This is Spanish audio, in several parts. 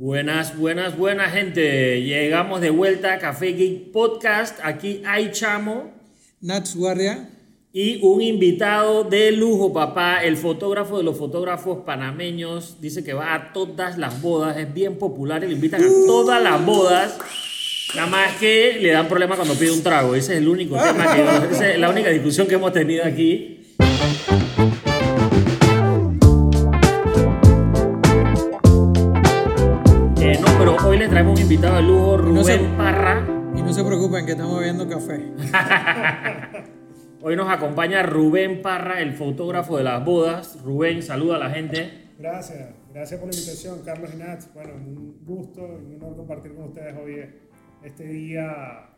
Buenas, buenas, buenas gente. Llegamos de vuelta a Café Geek Podcast. Aquí hay Chamo Nats Guardia. y un invitado de lujo, papá, el fotógrafo de los fotógrafos panameños. Dice que va a todas las bodas, es bien popular y le invitan a todas las bodas. Nada más que le dan problema cuando pide un trago. Ese es el único tema que, esa es la única discusión que hemos tenido aquí. Traemos un invitado de lujo, Rubén no se- Parra. Y no se preocupen que estamos bebiendo café. Hoy nos acompaña Rubén Parra, el fotógrafo de las bodas. Rubén, saluda a la gente. Gracias, gracias por la invitación, Carlos y Nats. Bueno, un gusto y un honor compartir con ustedes hoy este día,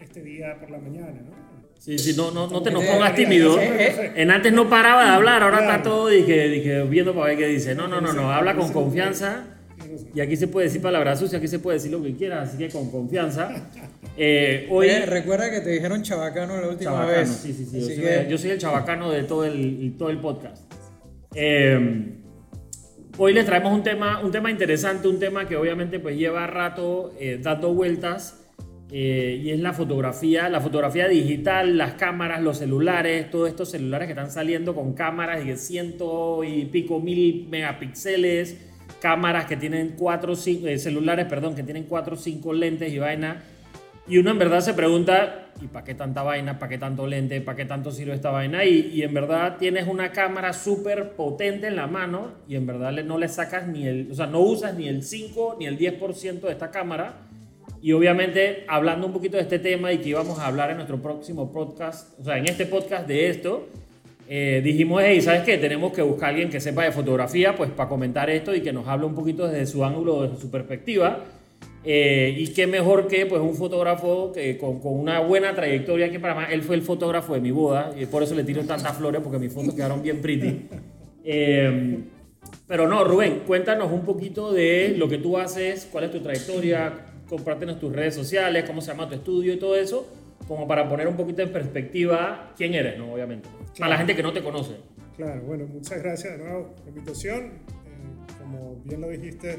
este día por la mañana, ¿no? Sí, sí, no, no, no te nos Eh, pongas eh, tímido. eh, En antes no paraba de hablar, ahora está todo dije, dije, viendo para ver qué dice. No, no, no, no, habla con confianza. Y aquí se puede decir palabras sucias, aquí se puede decir lo que quieras, así que con confianza. Eh, hoy. Oye, recuerda que te dijeron chabacano la última Chabacano, vez. sí, sí, sí. Yo soy, que, yo soy el chabacano de todo el, y todo el podcast. Eh, hoy les traemos un tema, un tema interesante, un tema que obviamente pues lleva rato eh, dando vueltas eh, y es la fotografía, la fotografía digital, las cámaras, los celulares, todos estos celulares que están saliendo con cámaras de ciento y pico mil megapíxeles, cámaras que tienen cuatro, cinco, eh, celulares, perdón, que tienen cuatro o cinco lentes y vaina. Y uno en verdad se pregunta, ¿y para qué tanta vaina? ¿Para qué tanto lente? ¿Para qué tanto sirve esta vaina? Y, y en verdad tienes una cámara súper potente en la mano y en verdad no le sacas ni el, o sea, no usas ni el 5 ni el 10% de esta cámara. Y obviamente hablando un poquito de este tema y que íbamos a hablar en nuestro próximo podcast, o sea, en este podcast de esto, eh, dijimos, hey, ¿sabes qué? Tenemos que buscar a alguien que sepa de fotografía, pues para comentar esto y que nos hable un poquito desde su ángulo, desde su perspectiva. Eh, y qué mejor que pues un fotógrafo que, con, con una buena trayectoria aquí para más. Él fue el fotógrafo de mi boda y por eso le tiro tantas flores porque mis fotos quedaron bien pretty. Eh, pero no, Rubén, cuéntanos un poquito de lo que tú haces, cuál es tu trayectoria, compártenos tus redes sociales, cómo se llama tu estudio y todo eso, como para poner un poquito en perspectiva quién eres, ¿no? Obviamente. Para la gente que no te conoce. Claro, bueno, muchas gracias de nuevo por la invitación. Eh, como bien lo dijiste,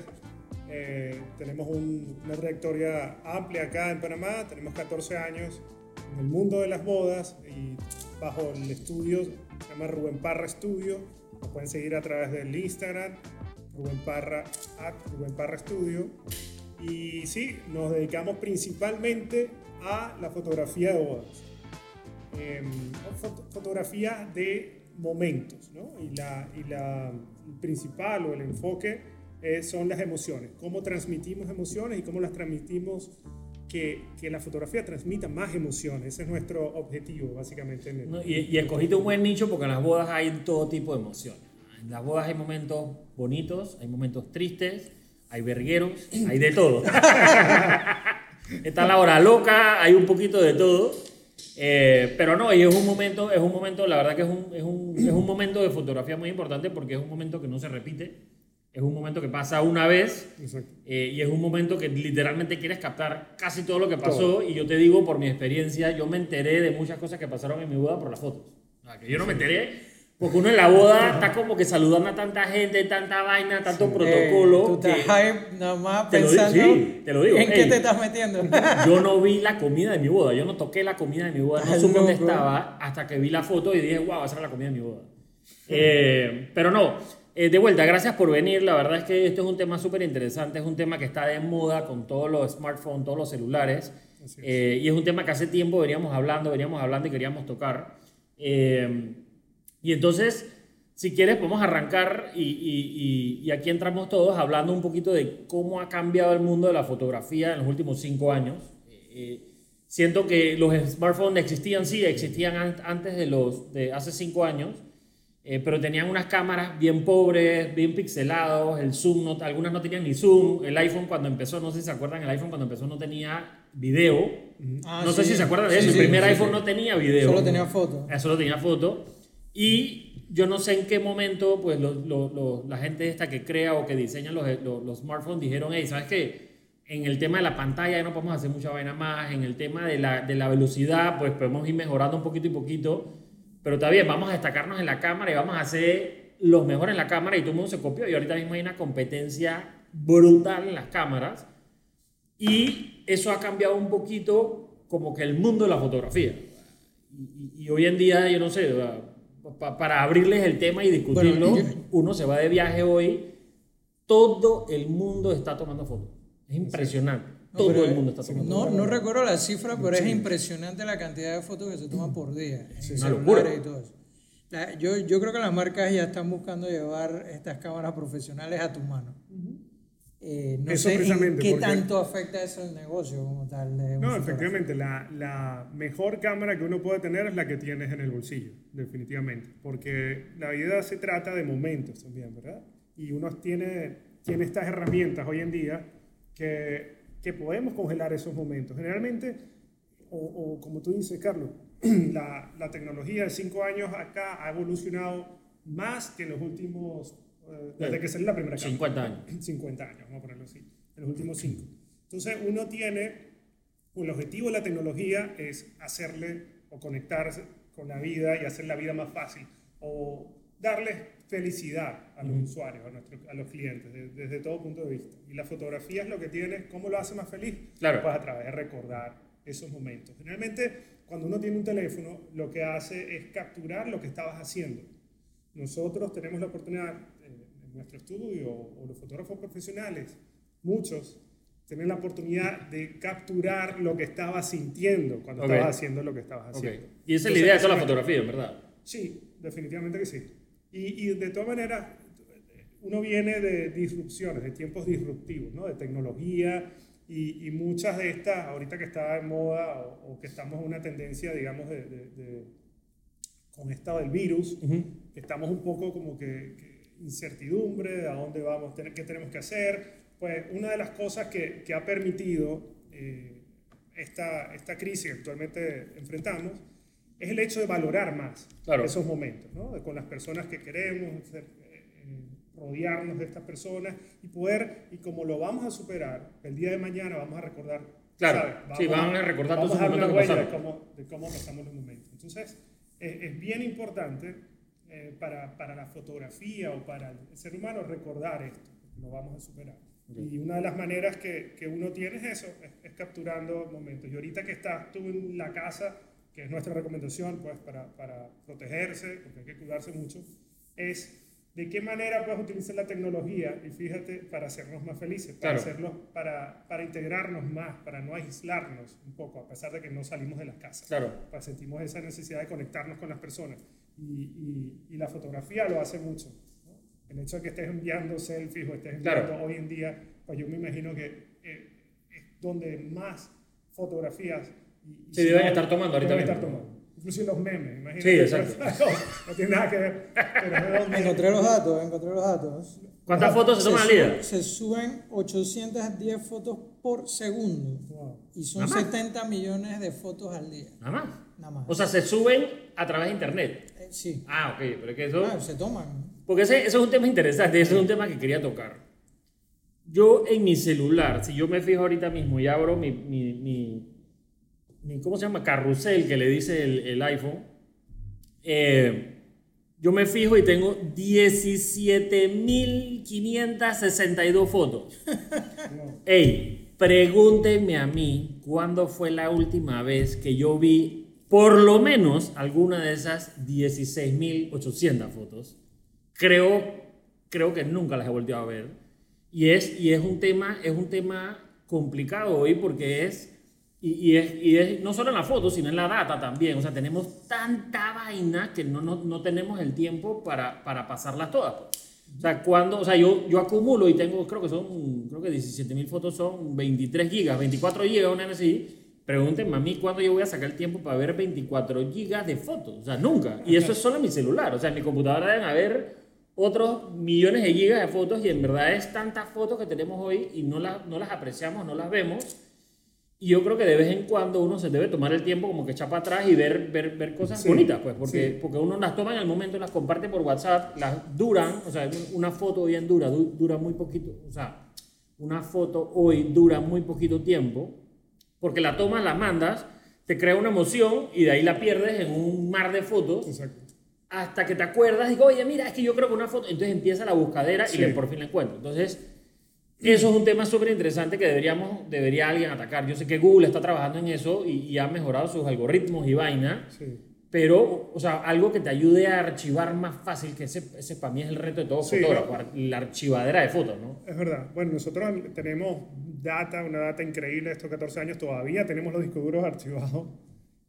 eh, tenemos un- una trayectoria amplia acá en Panamá, tenemos 14 años en el mundo de las bodas y bajo el estudio, se llama Rubén Parra Studio, nos pueden seguir a través del Instagram, Rubén Parra, at Rubén Parra Studio. Y sí, nos dedicamos principalmente a la fotografía de bodas. eh, foto- fotografía de momentos, ¿no? Y, la, y la el principal o el enfoque eh, son las emociones, cómo transmitimos emociones y cómo las transmitimos, que, que la fotografía transmita más emociones, ese es nuestro objetivo básicamente. En el- ¿no? Y, y escogiste un buen nicho porque en las bodas hay todo tipo de emociones. En las bodas hay momentos bonitos, hay momentos tristes, hay vergueros, hay de todo. Está la hora loca, hay un poquito de todo. Eh, pero no, y es un momento, es un momento, la verdad que es un, es, un, es un momento de fotografía muy importante porque es un momento que no se repite. Es un momento que pasa una vez eh, y es un momento que literalmente quieres captar casi todo lo que pasó. Y yo te digo, por mi experiencia, yo me enteré de muchas cosas que pasaron en mi boda por las fotos. O sea, que yo no me enteré. Porque uno en la boda está como que saludando a tanta gente, tanta vaina, tanto eh, protocolo. tú que estás hype nada más Te lo digo, pensando sí, te lo digo, en qué ey. te estás metiendo. yo no vi la comida de mi boda. Yo no toqué la comida de mi boda. No Ay, supe dónde estaba hasta que vi la foto y dije, wow, esa era la comida de mi boda. Eh, pero no, eh, de vuelta, gracias por venir. La verdad es que esto es un tema súper interesante. Es un tema que está de moda con todos los smartphones, todos los celulares. Es. Eh, y es un tema que hace tiempo veníamos hablando, veníamos hablando y queríamos tocar. Eh, y entonces, si quieres, podemos arrancar y, y- y- y aquí entramos todos hablando un poquito de cómo ha cambiado el mundo de la fotografía en los últimos cinco años. Eh, siento que los smartphones existían, sí, existían an- antes de los de hace cinco años, eh, pero tenían unas cámaras bien pobres, bien pixelados, el zoom, no, algunas no tenían ni zoom, el iPhone cuando empezó, no sé si se acuerdan, el iPhone cuando empezó no tenía video, Ah, no sé sí. si se acuerdan de Sí, eso, sí, el primer sí, iPhone sí. no tenía video. Solo tenía foto. Eh, Solo tenía foto. Y yo no sé en qué momento, pues, los- los- los- la gente esta que crea o que diseña los, los, los smartphones dijeron, hey, ¿sabes qué? En el tema de la pantalla ya no podemos hacer mucha vaina más. En el tema de la, de la velocidad, pues podemos ir mejorando un poquito y poquito. Pero está bien, vamos a destacarnos en la cámara y vamos a hacer los mejores en la cámara y todo el mundo se copió. Y ahorita mismo hay una competencia brutal en las cámaras y eso ha cambiado un poquito como que el mundo de la fotografía. Y- y hoy en día, yo no sé, pa- para abrirles el tema y discutirlo, Bueno, yo- uno se va de viaje hoy, todo el mundo está tomando fotos. Es impresionante. No, todo el mundo está tomando No, fotos. no recuerdo la cifra, pero es impresionante la cantidad de fotos que se toman por día. en celulares locura. y todo eso. La- yo, yo creo que las marcas ya están buscando llevar estas cámaras profesionales a tu mano. Eh, no Eso sé en precisamente, qué porque- tanto afecta eso al negocio como tal. No, efectivamente, la, la mejor cámara que uno puede tener es la que tienes en el bolsillo, definitivamente. Porque la vida se trata de momentos también, ¿verdad? Y uno tiene, tiene estas herramientas hoy en día que, que podemos congelar esos momentos. Generalmente, o, o como tú dices, Carlos, la, la tecnología de cinco años acá ha evolucionado más que en los últimos, desde que salió la primera cámara. 50 años. 50 años, vamos a ponerlo así, en los últimos 5. Entonces uno tiene, o el objetivo de la tecnología es hacerle o conectarse con la vida y hacer la vida más fácil, o darle felicidad a los usuarios, a, nuestros, a los clientes, de- desde todo punto de vista. Y la fotografía es lo que tiene, ¿cómo lo hace más feliz? Claro. Pues a través de recordar esos momentos. Generalmente, cuando uno tiene un teléfono, lo que hace es capturar lo que estabas haciendo. Nosotros tenemos la oportunidad en nuestro estudio, o los fotógrafos profesionales, muchos, tienen la oportunidad de capturar lo que estabas sintiendo cuando Ok. estabas haciendo lo que estabas haciendo. Y esa es la idea de toda la fotografía, en verdad. Sí, definitivamente que sí. Y, y de todas maneras, uno viene de disrupciones, de tiempos disruptivos, ¿no? de tecnología y, y muchas de estas, ahorita que está en moda o, o que estamos en una tendencia, digamos, de, de- de- con esta del virus, que estamos un poco como que, que incertidumbre a dónde vamos, qué tenemos que hacer. Pues una de las cosas que, que ha permitido eh, esta, esta crisis que actualmente enfrentamos es el hecho de valorar más Claro. esos momentos, ¿no? Con las personas que queremos, ser- eh, rodearnos de estas personas y poder, y como lo vamos a superar, el día de mañana vamos a recordar. Claro, sí, van a recordar vamos todos una momentos que huella de pasaron. cómo, de cómo pasamos los momentos. Entonces, es, es bien importante eh, para, para la fotografía o para el ser humano recordar esto, lo vamos a superar. Y una de las maneras que, que uno tiene es eso, es, es capturando momentos. Y ahorita que estás tú en la casa, que es nuestra recomendación pues, para, para protegerse, porque hay que cuidarse mucho, es de qué manera puedes utilizar la tecnología, y fíjate, para hacernos más felices, para, Claro. para, para integrarnos más, para no aislarnos un poco, a pesar de que no salimos de las casas Claro. pues sentimos esa necesidad de conectarnos con las personas. Y, y- y la fotografía lo hace mucho. ¿no? El hecho de que estés enviando selfies o estés enviando Claro. hoy en día, pues yo me imagino que eh, es donde más fotografías y, y Sí, si deben no, estar tomando ahorita deben estar mismo. tomando. Inclusive los memes, imagínate. Sí, exacto. no, no tiene nada que ver. Pero Encontré los datos, encontré los datos. ¿Cuántas fotos se toman al día? Se suben 810 fotos por segundo. Wow. Y son Nada más. 70 millones de fotos al día. Nada más. Nada más. O sea, se suben a través de internet. Sí. Ah, ok, pero es que eso... Ah, se toman. Porque ese, ese es un tema interesante, ese es un tema que quería tocar. Yo en mi celular, si yo me fijo ahorita mismo y abro mi, mi, mi, mi- ¿cómo se llama? Carrusel que le dice el, el iPhone, eh, yo me fijo y tengo 17.562 fotos. Ey, pregúntenme a mí cuándo fue la última vez que yo vi por lo menos alguna de esas 16.800 fotos. Creo, creo que nunca las he volteado a ver. Y es, y es, un, tema, es un tema complicado hoy porque es y, y es, y es no solo en la foto, sino en la data también. O sea, tenemos tanta vaina que no, no, no tenemos el tiempo para, para pasarlas todas. pues. O sea, cuando, o sea yo, yo acumulo y tengo, creo que son, creo que 17 mil fotos son 23 gigas, 24 gigas, una así. Pregúntenme a mí cuándo yo voy a sacar el tiempo para ver 24 gigas de fotos. O sea, nunca. Y eso es solo en mi celular. O sea, en mi computadora deben haber otros millones de gigas de fotos y en verdad es tantas fotos que tenemos hoy y no, las no las apreciamos, no las vemos. Y yo creo que de vez en cuando uno se debe tomar el tiempo como que echar para atrás y ver, ver, ver cosas Sí, bonitas, pues, porque, sí. porque uno las toma en el momento, las comparte por WhatsApp, las duran, o sea, una foto bien dura, du- dura muy poquito, o sea, una foto hoy dura muy poquito tiempo, porque la tomas, la mandas, te crea una emoción y de ahí la pierdes en un mar de fotos Exacto. hasta que te acuerdas, digo, oye, mira, es que yo creo que una foto, entonces empieza la buscadera Sí. y le, por fin la encuentro. Entonces, Eso es un tema súper interesante que deberíamos, debería alguien atacar. Yo sé que Google está trabajando en eso y, y ha mejorado sus algoritmos y vaina, Sí. Pero, o sea, algo que te ayude a archivar más fácil, que ese, ese para mí es el reto de todo Sí, fotógrafo, ar- la archivadera de fotos, ¿no? Es verdad. Bueno, nosotros tenemos data, una data increíble de estos 14 años. Todavía tenemos los discos duros archivados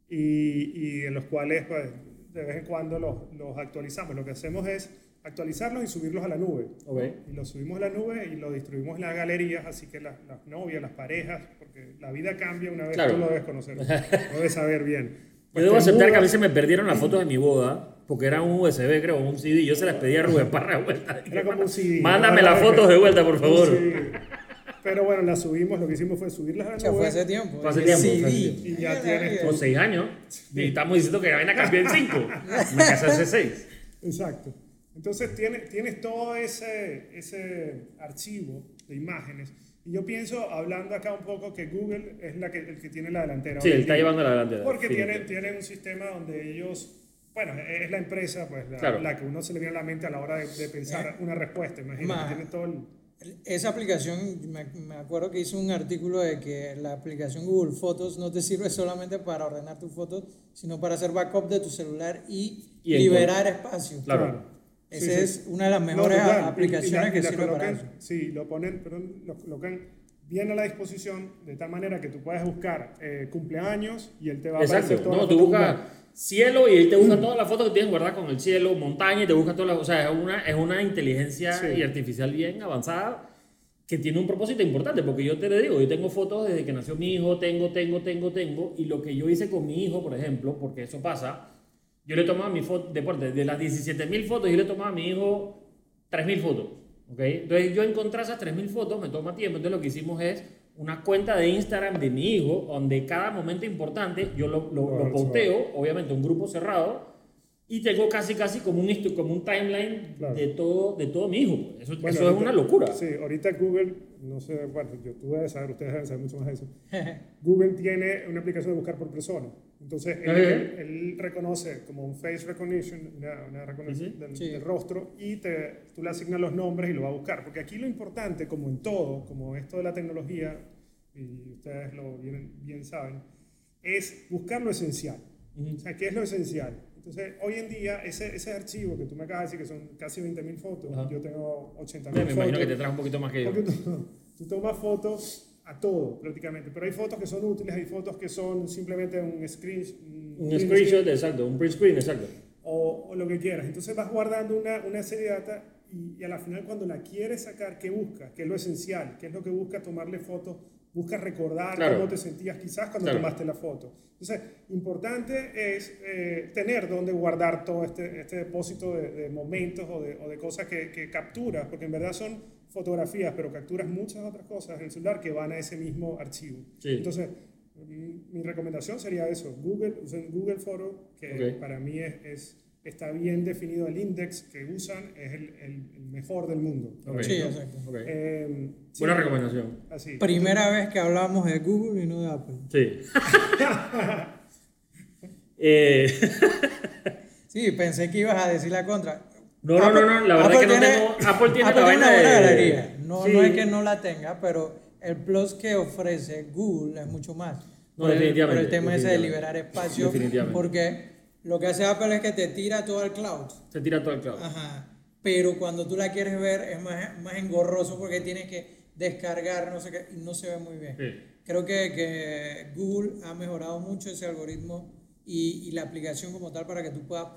y, y en los cuales pues, de vez en cuando los, los actualizamos. Lo que hacemos es actualizarlos y subirlos a la nube. Ok. Y los subimos a la nube y los distribuimos en las galerías, así que las, las novias, las parejas, porque la vida cambia una vez Claro. tú lo debes conocer, lo debes saber bien. Yo debo aceptar que a se me perdieron las fotos de mi boda, porque era un USB, creo, un CD, y yo se las pedí a Rubén Parra de vuelta. Era como un CD. Mándame las fotos de vuelta, por favor. Pero bueno, las subimos, lo que hicimos fue subirlas a la fue hace tiempo. Fue hace tiempo, CD. Y ya tienes Con seis años. Y estamos diciendo que la vaina cambió en cinco. Me casé hace seis. Exacto. Entonces tienes, tienes todo ese, ese archivo de imágenes. Y yo pienso, hablando acá un poco, que Google es la que, el que tiene la delantera. Sí, él está llevando la delantera. Porque tienen, tienen un sistema donde ellos, bueno, es la empresa, pues, la, Claro. la que uno se le viene a la mente a la hora de, de pensar una respuesta. Imagínate, Ma- tiene todo el... Esa aplicación, me, me acuerdo que hice un artículo de que la aplicación Google Fotos no te sirve solamente para ordenar tus fotos, sino para hacer backup de tu celular y, liberar espacio. Claro. Esa Sí, sí. es una de las No, mejores total. Y- y aplicaciones la- que sirve para colocan- eso. Sí, lo ponen, perdón, lo colocan bien a la disposición de tal manera que tú puedes buscar eh, cumpleaños y él te va a aparecer Exacto. todas No, tú buscas cielo y él te busca todas las fotos que tienes guardadas con el cielo, montaña y te busca todas las. O sea, es una, es una inteligencia Sí. y artificial bien avanzada que tiene un propósito importante. Porque yo te le digo, yo tengo fotos desde que nació mi hijo, tengo, tengo, tengo, tengo. Y lo que yo hice con mi hijo, por ejemplo, porque eso pasa, yo le tomaba mi foto, deporte, de las 17.000 fotos, yo le tomaba a mi hijo 3.000 fotos. ¿ok? Entonces yo encontré esas 3.000 fotos, me toma tiempo, entonces lo que hicimos es una cuenta de Instagram de mi hijo, donde cada momento importante yo lo, lo, Lo lo posteo, obviamente un grupo cerrado, y tengo casi casi como un, como un timeline Claro. de, todo, de todo mi hijo. Eso, Bueno, eso es ahorita- una locura. Sí, ahorita Google, no sé, bueno, yo, tú debes saber, ustedes deben saber mucho más de eso. Google tiene una aplicación de buscar por persona. Entonces, él, él- él reconoce como un face recognition, una, una reconoción Sí, sí. del, Sí. del rostro, y te, tú le asignas los nombres y lo va a buscar. Porque aquí lo importante, como en todo, como esto de la tecnología, y ustedes lo bien, bien saben, es buscar lo esencial. Ujú. O sea, ¿qué es lo esencial? Entonces, hoy en día, ese, ese archivo que tú me acabas de decir que son casi 20.000 fotos, Ajá. yo tengo 80.000 Me fotos. imagino que te traes un poquito más que yo. Tú, tú tomas fotos a todo prácticamente, pero hay fotos que son útiles, hay fotos que son simplemente un screen, Un print screenshot, screen, exacto, un print screen, exacto. o, o lo que quieras. Entonces vas guardando una, una serie de data y, y a la final cuando la quieres sacar, ¿qué buscas? ¿Qué es lo esencial? ¿Qué es lo que busca tomarle fotos? Buscas recordar Claro. cómo te sentías quizás cuando Claro. tomaste la foto. Entonces, importante es eh, tener donde guardar todo este, este depósito de, de momentos o de, o de cosas que, que capturas, porque en verdad son fotografías, pero capturas muchas otras cosas en el celular que van a ese mismo archivo. Sí. Entonces, mm, mi recomendación sería eso, Google, Google Photo, que Ok. para mí es, es- está bien definido el index que usan, es el, el- el mejor del mundo. Sí, exacto. Ok. Eh, sí, Buena recomendación. Así. Primera vez que hablamos de Google y no de Apple. Sí. Eh, Sí, pensé que ibas a decir la contra. No, no, no, no, la verdad que no tengo- Apple tiene la vaina una buena de- galería. No, Sí. no es que no la tenga, pero el plus que ofrece Google es mucho más. No, por el, definitivamente, por el tema ese de liberar espacio. Definitivamente. Porque lo que hace Apple es que te tira todo al cloud. se tira todo el cloud. Ajá. Pero cuando tú la quieres ver es más, más engorroso porque tienes que descargar, no sé qué, y no se ve muy bien. Sí. Creo que, que Google ha mejorado mucho ese algoritmo y, y la aplicación como tal para que tú puedas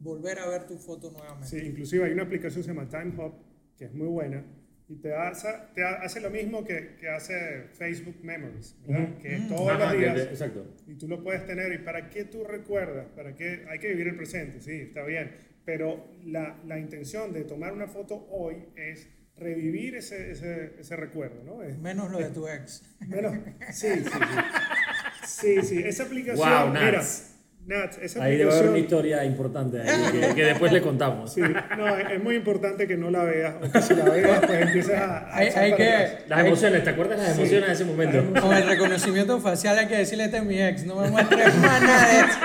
volver a ver tu foto nuevamente. Sí, inclusive hay una aplicación que se llama Time Hop, que es muy buena, y te hace, te ha- hace lo mismo que, que hace Facebook Memories, ¿verdad? Que es todos Ajá, los días. que- exacto. Y tú lo puedes tener. ¿Y para qué tú recuerdas? ¿Para qué? Hay que vivir el presente, sí, está bien. Pero la, la intención de tomar una foto hoy es revivir ese, ese, ese recuerdo, ¿no? Es, Menos lo de tu ex. menos, sí, sí, sí. Sí, sí, esa aplicación, Wow, mira, Nats. Esa Ahí debe haber una historia importante ahí, que, que después le contamos. sí, no, es, muy importante que no la veas, o que si la veas, pues empieces a... a Hay, hay que. Las emociones, ¿te acuerdas las emociones de ese momento? con el reconocimiento facial hay que decirle este es mi ex, no me muestres más nada de eso.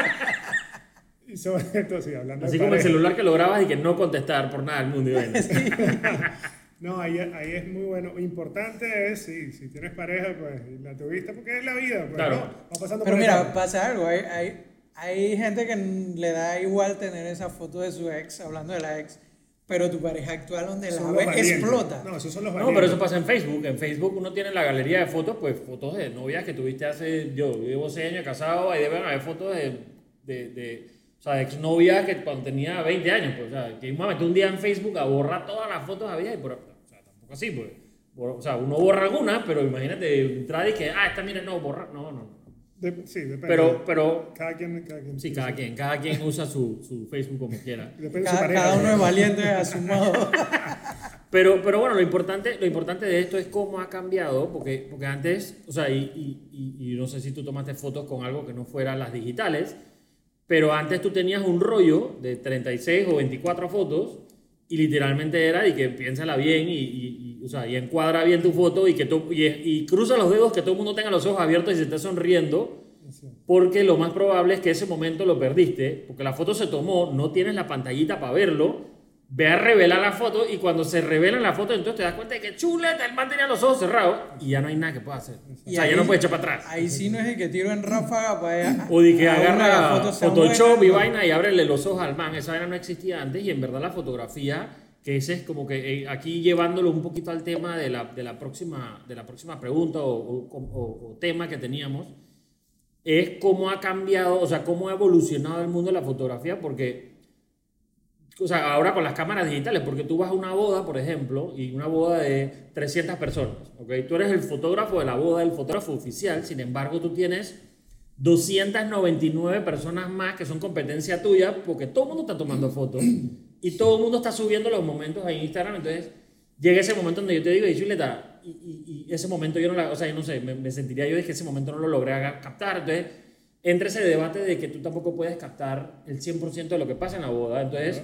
Y sobre esto, sí, hablando Así de como el pareja. celular que lo grabas y que no contestar por nada del mundo. y vaina. No, ahí, ahí es muy bueno. Importante es, sí, si tienes pareja, pues la tuviste porque es la vida. Pues, Claro. ¿no? Va pasando Pero por mira, pasa algo. Hay, hay, hay gente que le da igual tener esa foto de su ex, hablando de la ex, pero tu pareja actual donde la Son ve explota. No, esos son los No, pero eso pasa en Facebook. En Facebook uno tiene la galería de fotos, pues fotos de novias que tuviste hace. Yo llevo 6 años casado, ahí deben haber fotos de. de, de o sea, exnovias que cuando tenía 20 años, pues, o sea, que me metí un día en Facebook a borrar todas las fotos había y por, o sea, tampoco así, pues. O sea, uno borra algunas, pero imagínate entrar y que, ah, esta mira, no, borra, no, no. De- sí, depende. Pero, pero, cada quien, cada quien. sí, cada quien, cada quien usa su, su Facebook como quiera. Depende de su Cada, pareja. cada uno es valiente a su modo. Pero, pero bueno, lo importante, lo importante de esto es cómo ha cambiado, porque, porque antes, o sea, y, y, y- y no sé si tú tomaste fotos con algo que no fuera las digitales, pero antes tú tenías un rollo de 36 o 24 fotos y literalmente era y que piénsala bien y, y, y, o sea, y encuadra bien tu foto y, que tú, y, y cruza los dedos que todo el mundo tenga los ojos abiertos y se esté sonriendo. Porque lo más probable es que ese momento lo perdiste, porque la foto se tomó, no tienes la pantallita para verlo, ve a revelar la foto y cuando se revela la foto entonces te das cuenta de que chuleta, el man tenía los ojos cerrados y ya no hay nada que pueda hacer. O Y sea, ahí- ya no puede echar para atrás. Ahí sí no es el que tiro en ráfaga para allá. O de que agarra Photoshop y vaina y ábrele los ojos al man. Esa vaina no existía antes y en verdad la fotografía, que ese es como que eh, aquí llevándolo un poquito al tema de la, de la, próxima, de la próxima pregunta o, tema que teníamos, es cómo ha cambiado, o sea, cómo ha evolucionado el mundo de la fotografía, porque, o sea, ahora con las cámaras digitales, porque tú vas a una boda, por ejemplo, y una boda de 300 personas, ¿ok? Tú eres el fotógrafo de la boda, el fotógrafo oficial, sin embargo, tú tienes 299 personas más que son competencia tuya, porque todo el mundo está tomando fotos y todo el mundo está subiendo los momentos a Instagram, entonces llega ese momento donde yo te digo, y Chuleta, y, y, y ese momento yo no la, o sea, yo no sé, me, me sentiría yo de que ese momento no lo logré captar, entonces entra ese debate de que tú tampoco puedes captar el 100% de lo que pasa en la boda, entonces,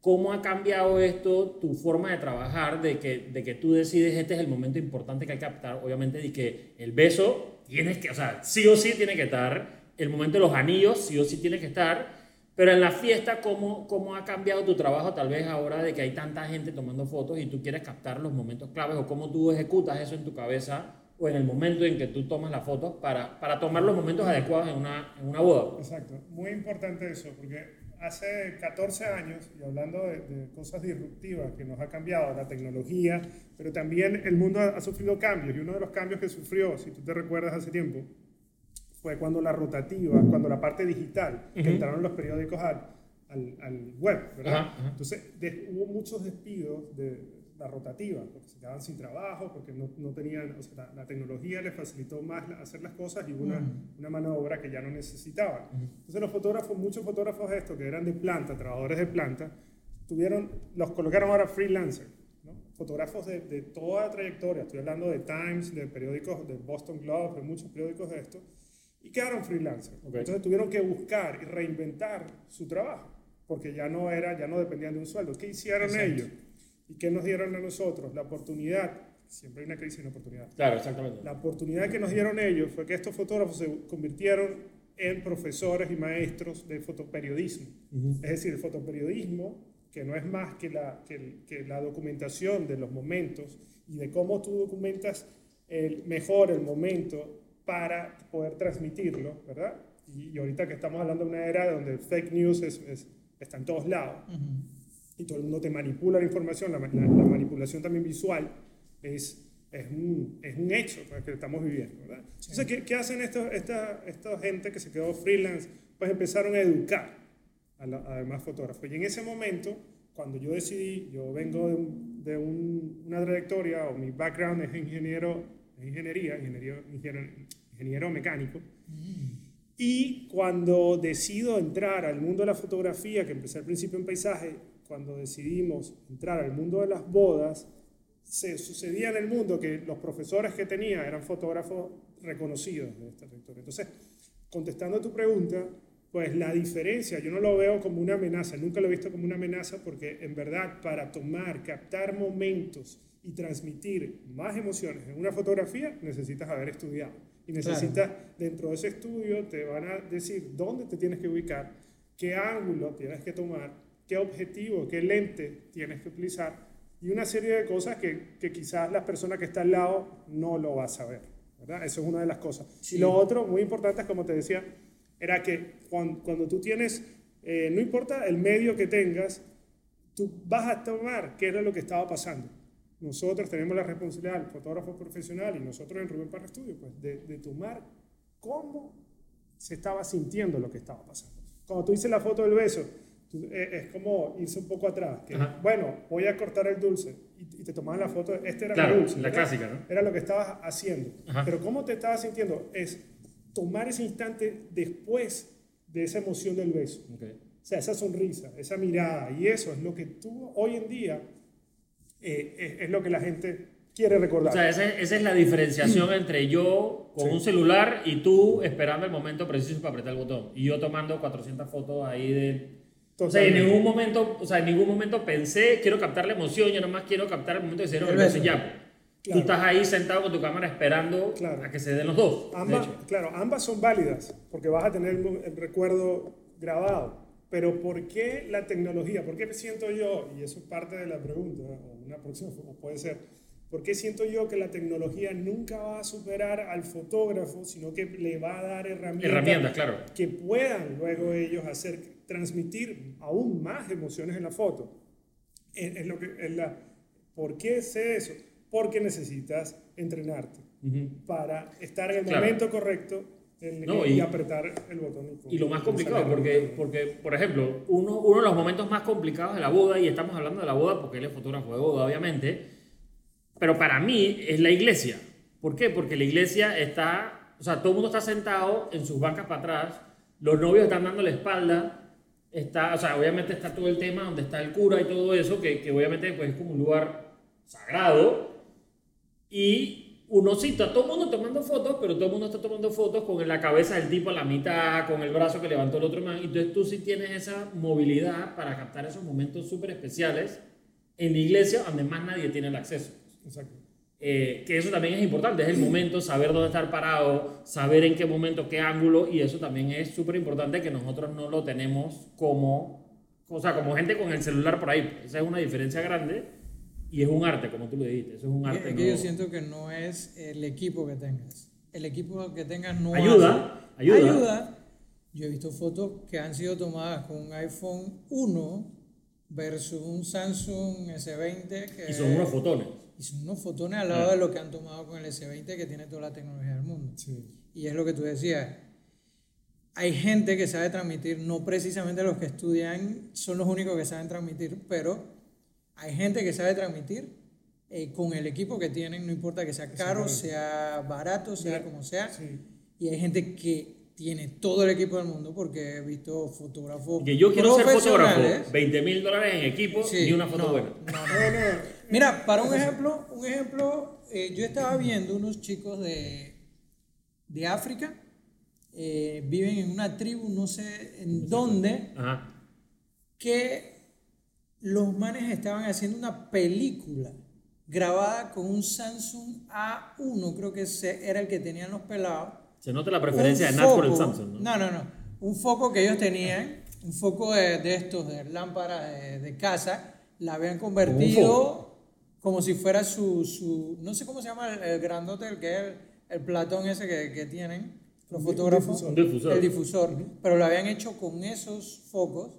¿cómo ha cambiado esto tu forma de trabajar, de que, de que tú decides este es el momento importante que hay que captar, obviamente, de que el beso tienes que, o sea, sí o sí tiene que estar, el momento de los anillos sí o sí tiene que estar, pero en la fiesta, ¿cómo, ¿cómo ha cambiado tu trabajo tal vez ahora de que hay tanta gente tomando fotos y tú quieres captar los momentos claves o cómo tú ejecutas eso en tu cabeza o en el momento en que tú tomas las fotos para, para tomar los momentos adecuados en una, en una boda? Exacto, muy importante eso, porque hace 14 años, y hablando de, de cosas disruptivas que nos ha cambiado la tecnología, pero también el mundo ha, ha sufrido cambios, y uno de los cambios que sufrió, si tú te recuerdas hace tiempo, fue cuando la rotativa, cuando la parte digital, que Ujú. entraron los periódicos al, al, al web, ¿verdad? Ajá, ajá. Entonces de- hubo muchos despidos de la rotativa, porque se quedaban sin trabajo, porque no, no tenían, o sea, la, la tecnología les facilitó más la- hacer las cosas y hubo una, una mano de obra que ya no necesitaban. Entonces los fotógrafos, muchos fotógrafos de estos que eran de planta, trabajadores de planta, tuvieron, los colocaron ahora freelancers, ¿no? fotógrafos de, de toda trayectoria, estoy hablando de Times, de periódicos, de Boston Globe, de muchos periódicos de estos, y quedaron freelancers. Ok. Entonces tuvieron que buscar y reinventar su trabajo, porque ya no era, ya no dependían de un sueldo. ¿Qué hicieron Exacto. ellos? ¿Y qué nos dieron a nosotros? La oportunidad, siempre hay una crisis y una oportunidad. Claro, exactamente. La oportunidad que nos dieron ellos fue que estos fotógrafos se convirtieron en profesores y maestros de fotoperiodismo. Es decir, el fotoperiodismo, que no es más que la, que, que la documentación de los momentos y de cómo tú documentas el, mejor el momento para poder transmitirlo, ¿verdad? Y, y ahorita que estamos hablando de una era donde fake news es, es- está en todos lados y todo el mundo te manipula la información, la, la- la manipulación también visual es, es, un, es un hecho pues, que estamos viviendo, ¿verdad? Entonces, ¿qué, qué hacen estos, esta, esta gente que se quedó freelance? Pues empezaron a educar a, la- a demás fotógrafos. Y en ese momento, cuando yo decidí, yo vengo de, un- de un- una trayectoria, o mi background es ingeniero, ingeniería, ingeniero, ingeniero, ingeniero mecánico, y cuando decido entrar al mundo de la fotografía, que empecé al principio en paisaje, cuando decidimos entrar al mundo de las bodas, se sucedía en el mundo que los profesores que tenía eran fotógrafos reconocidos de esta trayectoria. Entonces, contestando a tu pregunta, pues la diferencia yo no lo veo como una amenaza, nunca lo he visto como una amenaza porque en verdad para tomar, captar momentos y transmitir más emociones en una fotografía necesitas haber estudiado. Y necesitas, dentro de ese estudio, te van a decir dónde te tienes que ubicar, qué ángulo tienes que tomar, qué objetivo, qué lente tienes que utilizar y una serie de cosas que, que quizás la persona que está al lado no lo va a saber. ¿verdad? Eso es una de las cosas. Y lo otro, muy importante, como te decía, era que cuando, cuando tú tienes, eh, no importa el medio que tengas, tú vas a tomar qué era lo que estaba pasando. Nosotros tenemos la responsabilidad, el fotógrafo profesional y nosotros en Rubén Parra Studio, pues de, de tomar cómo se estaba sintiendo lo que estaba pasando. Cuando tú dices la foto del beso, eh, es como irse un poco atrás. Que, bueno, voy a cortar el dulce y, te tomaban la foto. Este era el dulce. La clásica, ¿no? Era lo que estabas haciendo. Pero cómo te estabas sintiendo es tomar ese instante después de esa emoción del beso. O sea, esa sonrisa, esa mirada. Y eso es lo que tú hoy en día eh, es, lo que la gente quiere recordar. O sea, esa, esa es la diferenciación entre yo con un celular y tú esperando el momento preciso para apretar el botón. Y yo tomando 400 fotos ahí de o sea, en ningún momento, o sea, en ningún momento pensé, quiero captar la emoción, yo nada más quiero captar el momento de ser el ya. Tú estás ahí sentado con tu cámara esperando a que se den los dos. Ambas, claro, ambas son válidas porque vas a tener el recuerdo grabado. Pero ¿por qué la tecnología? ¿Por qué siento yo, y eso es parte de la pregunta, o una próxima, puede ser, ¿por qué siento yo que la tecnología nunca va a superar al fotógrafo, sino que le va a dar herramientas, herramientas claro. que puedan luego ellos hacer transmitir aún más emociones en la foto. Es, lo que, es la, ¿Por qué sé eso? Porque necesitas entrenarte para estar en el momento correcto y, apretar el botón. Y, lo más complicado, porque, porque, por ejemplo, uno, uno de los momentos más complicados de la boda, y estamos hablando de la boda porque él es fotógrafo de boda, obviamente, pero para mí es la iglesia. ¿Por qué? Porque la iglesia está, o sea, todo el mundo está sentado en sus bancas para atrás, los novios están dando la espalda, está, o sea, obviamente está todo el tema donde está el cura y todo eso, que, que obviamente pues, es como un lugar sagrado. Y uno sí, está todo el mundo tomando fotos, pero todo el mundo está tomando fotos con la cabeza del tipo a la mitad, con el brazo que levantó el otro man. Entonces tú sí tienes esa movilidad para captar esos momentos súper especiales en la iglesia donde más nadie tiene el acceso. Exacto. Eh, que eso también es importante, es el momento, saber dónde estar parado, saber en qué momento, qué ángulo, y eso también es súper importante que nosotros no lo tenemos como, o sea, como gente con el celular por ahí. Esa es una diferencia grande y es un arte, como tú lo dijiste, eso es un arte. Es que yo siento que no es el equipo que tengas. El equipo que tengas no ayuda, ayuda. Ayuda. Yo he visto fotos que han sido tomadas con un iPhone 1 versus un Samsung S20 que... Y son unos fotones y son unos fotones al lado de lo que han tomado con el S20 que tiene toda la tecnología del mundo. Y es lo que tú decías. Hay gente que sabe transmitir, no precisamente los que estudian son los únicos que saben transmitir, pero hay gente que sabe transmitir eh, con el equipo que tienen, no importa que sea caro, sea barato, sea como sea. Y hay gente que tiene todo el equipo del mundo porque he visto fotógrafos. Que yo quiero ser fotógrafo, 20 mil dólares en equipo y una foto buena. Mira, para un ejemplo, un ejemplo eh, yo estaba viendo unos chicos de, de África, eh, viven en una tribu, no sé en dónde, que los manes estaban haciendo una película grabada con un Samsung A1, creo que ese era el que tenían los pelados se nota la preferencia de Nat por el Samsung, ¿no? No, no, no. Un foco que ellos tenían, un foco de, estos, de lámpara de, casa, la habían convertido como si fuera su, su, no sé cómo se llama el, grandote, el que es el, platón ese que, que tienen los fotógrafos. El difusor. El difusor. Pero lo habían hecho con esos focos.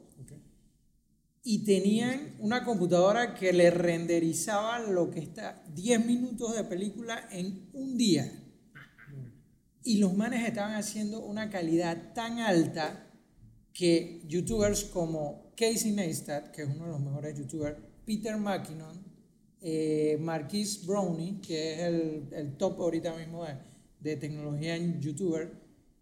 Y tenían una computadora que le renderizaba lo que está 10 minutos de película en un día. Y los manes estaban haciendo una calidad tan alta que youtubers como Casey Neistat, que es uno de los mejores youtubers, Peter McKinnon, eh, Marquis Brownie, que es el, el top ahorita mismo de, de, tecnología en youtuber,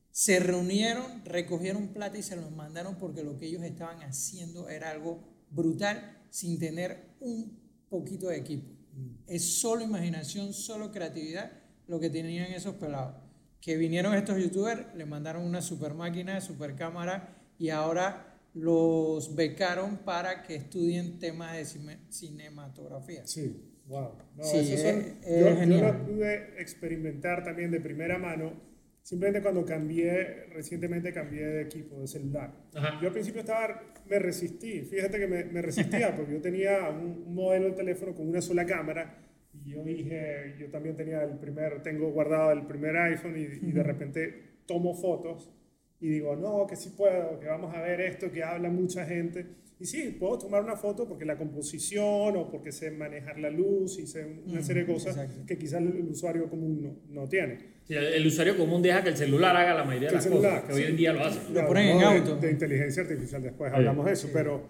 se reunieron, recogieron plata y se los mandaron porque lo que ellos estaban haciendo era algo brutal sin tener un poquito de equipo. Es solo imaginación, solo creatividad lo que tenían esos pelados que vinieron estos youtubers, le mandaron una super máquina, super cámara y ahora los becaron para que estudien temas de cinematografía. Sí, wow. sí, yo, yo, lo pude experimentar también de primera mano Simplemente cuando cambié, recientemente cambié de equipo, de celular. Ajá. Yo al principio estaba, me resistí, fíjate que me, me resistía porque yo tenía un, un modelo de teléfono con una sola cámara y yo dije, yo también tenía el primer, tengo guardado el primer iPhone y, y de repente tomo fotos y digo, no, que sí puedo, que vamos a ver esto, que habla mucha gente. Y sí, puedo tomar una foto porque la composición o porque sé manejar la luz y sé una serie de cosas exacto. que quizás el, usuario común no, no tiene. Sí, el, el usuario común deja que el celular haga la mayoría de las el celular, cosas, que hoy sí. en día lo hace. Lo ponen en de- auto. De, inteligencia artificial, después Sí. hablamos de eso. Pero,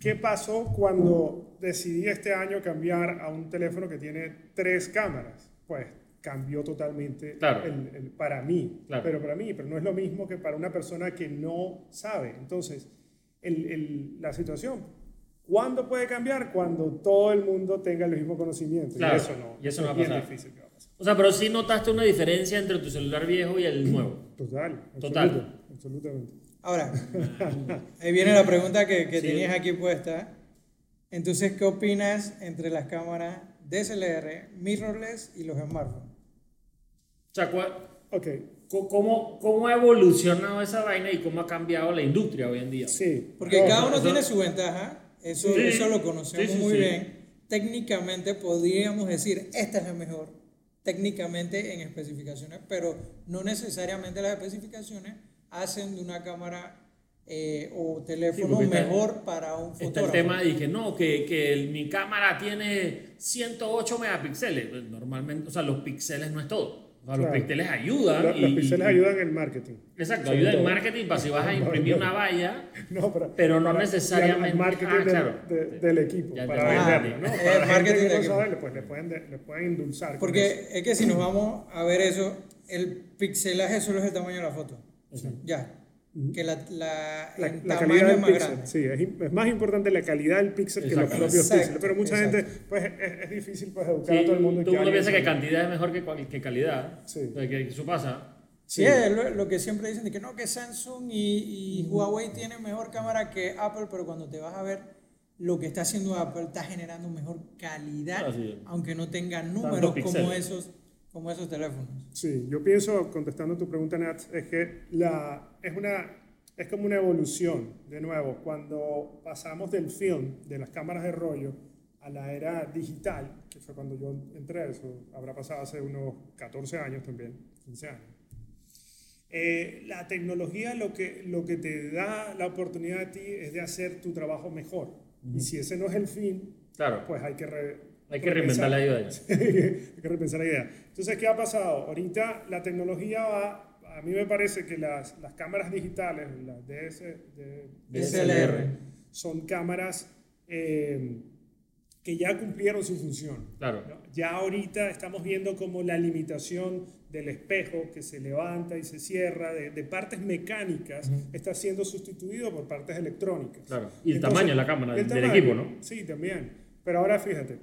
¿qué pasó cuando decidí este año cambiar a un teléfono que tiene tres cámaras? Pues cambió totalmente Claro. el- el- para mí. Claro. Pero para mí, pero no es lo mismo que para una persona que no sabe. Entonces, el- el- la situación. ¿Cuándo puede cambiar? Cuando todo el mundo tenga el mismo conocimiento. Claro, Y eso no, y eso no es va a pasar. difícil que va a pasar. O sea, pero sí notaste una diferencia entre tu celular viejo y el nuevo. Total. Total. absoluto, Absolutamente. Ahora, ahí viene la pregunta que, que Sí. tenías aquí puesta. Entonces, ¿qué opinas entre las cámaras DSLR, mirrorless y los smartphones? O sea, ¿cuál- Ok. ¿Cómo, ¿cómo ha evolucionado esa vaina y cómo ha cambiado la industria hoy en día? Sí. Porque No, cada uno eso- tiene su ventaja, eso, Sí. eso lo conocemos Sí, sí, muy sí. bien. Técnicamente podríamos decir, esta es la mejor, técnicamente en especificaciones, pero no necesariamente las especificaciones hacen de una cámara eh, o teléfono está- mejor para un Está el fotógrafo. tema de que no, que, que el- mi cámara tiene 108 megapíxeles. Pues, Normalmente, o sea, los píxeles no es todo. O sea, los Claro. píxeles ayudan. Los, y, los píxeles y- ayudan en el marketing. Exacto, Sobre ayuda en marketing para si vas a imprimir una valla. No, pero, Pero no para- necesariamente- al marketing ah, del, claro. de- del equipo, Ya para te- Ah, venderlo, ¿no? el Para gente marketing del equipo. sabe, pues le pueden, de- le pueden endulzar. Porque es que si nos vamos a ver eso, el pixelaje solo es el tamaño de la foto. Ya. Que la, la, la, la calidad es del más píxel, grande. sí, es, es más importante la calidad del píxel que los Exacto. propios Exacto, píxeles. Pero mucha exacto. gente, pues es, es difícil pues, educar Sí, a todo el mundo. todo el mundo piensa que cantidad es mejor que, que calidad. Sí. O sea, que eso pasa. Sí, es lo, lo que siempre dicen de que no, que Samsung y, y Huawei tienen mejor cámara que Apple, pero cuando te vas a ver lo que está haciendo Apple, está generando mejor calidad, aunque no tenga números como esos, como esos teléfonos. Sí, yo pienso, contestando tu pregunta, Nat, es que la, es, una, es como una evolución, de nuevo, cuando pasamos del film, de las cámaras de rollo, a la era digital, que fue cuando yo entré, eso habrá pasado hace unos 14 años también, 15 años. Eh, la tecnología lo que, lo que te da la oportunidad a ti es de hacer tu trabajo mejor. Y si ese no es el fin, Claro. pues hay que, re- Hay que reinventar la idea. hay que repensar la idea. Entonces, ¿qué ha pasado? Ahorita la tecnología va, a mí me parece que las, las cámaras digitales, las DS, de- DSLR. son cámaras eh, que ya cumplieron su función. Claro. ¿no? Ya ahorita estamos viendo como la limitación del espejo que se levanta y se cierra, de, de partes mecánicas, está siendo sustituido por partes electrónicas. Claro. Y el tamaño de la cámara, el del tamaño, equipo, ¿no? Sí, también. Pero ahora fíjate,